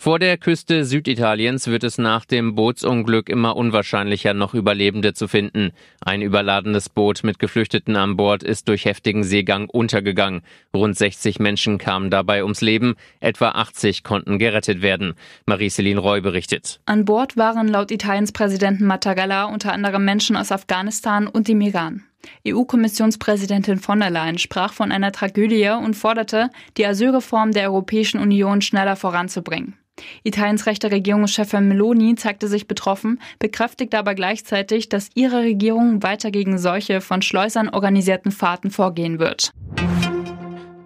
Vor der Küste Süditaliens wird es nach dem Bootsunglück immer unwahrscheinlicher, noch Überlebende zu finden. Ein überladenes Boot mit Geflüchteten an Bord ist durch heftigen Seegang untergegangen. Rund 60 Menschen kamen dabei ums Leben, etwa 80 konnten gerettet werden. Marie-Céline Roy berichtet. An Bord waren laut Italiens Präsidenten Mattarella unter anderem Menschen aus Afghanistan und dem Iran. EU-Kommissionspräsidentin von der Leyen sprach von einer Tragödie und forderte, die Asylreform der Europäischen Union schneller voranzubringen. Italiens rechte Regierungschefin Meloni zeigte sich betroffen, bekräftigte aber gleichzeitig, dass ihre Regierung weiter gegen solche von Schleusern organisierten Fahrten vorgehen wird.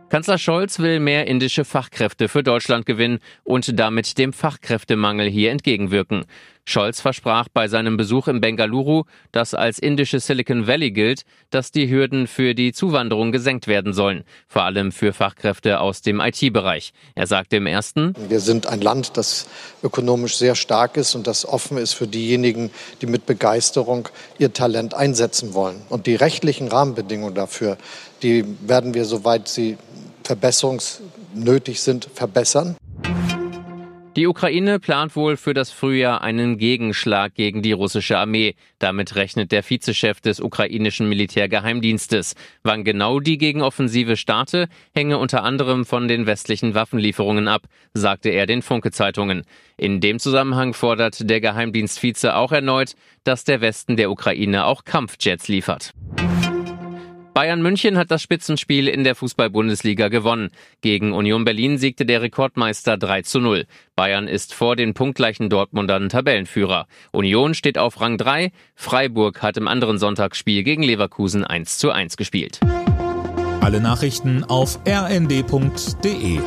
Kanzler Scholz will mehr indische Fachkräfte für Deutschland gewinnen und damit dem Fachkräftemangel hier entgegenwirken. Scholz versprach bei seinem Besuch in Bengaluru, das als indische Silicon Valley gilt, dass die Hürden für die Zuwanderung gesenkt werden sollen, vor allem für Fachkräfte aus dem IT-Bereich. Er sagte im ersten, Wir sind ein Land, das ökonomisch sehr stark ist und das offen ist für diejenigen, die mit Begeisterung ihr Talent einsetzen wollen. Und die rechtlichen Rahmenbedingungen dafür, die werden wir, soweit sie verbesserungsnötig sind, verbessern. Die Ukraine plant wohl für das Frühjahr einen Gegenschlag gegen die russische Armee. Damit rechnet der Vizechef des ukrainischen Militärgeheimdienstes. Wann genau die Gegenoffensive starte, hänge unter anderem von den westlichen Waffenlieferungen ab, sagte er den Funke-Zeitungen. In dem Zusammenhang fordert der Geheimdienstvize auch erneut, dass der Westen der Ukraine auch Kampfjets liefert. Bayern München hat das Spitzenspiel in der Fußball-Bundesliga gewonnen. Gegen Union Berlin siegte der Rekordmeister 3 zu 0. Bayern ist vor den punktgleichen Dortmundern Tabellenführer. Union steht auf Rang 3. Freiburg hat im anderen Sonntagsspiel gegen Leverkusen 1 zu 1 gespielt. Alle Nachrichten auf rnd.de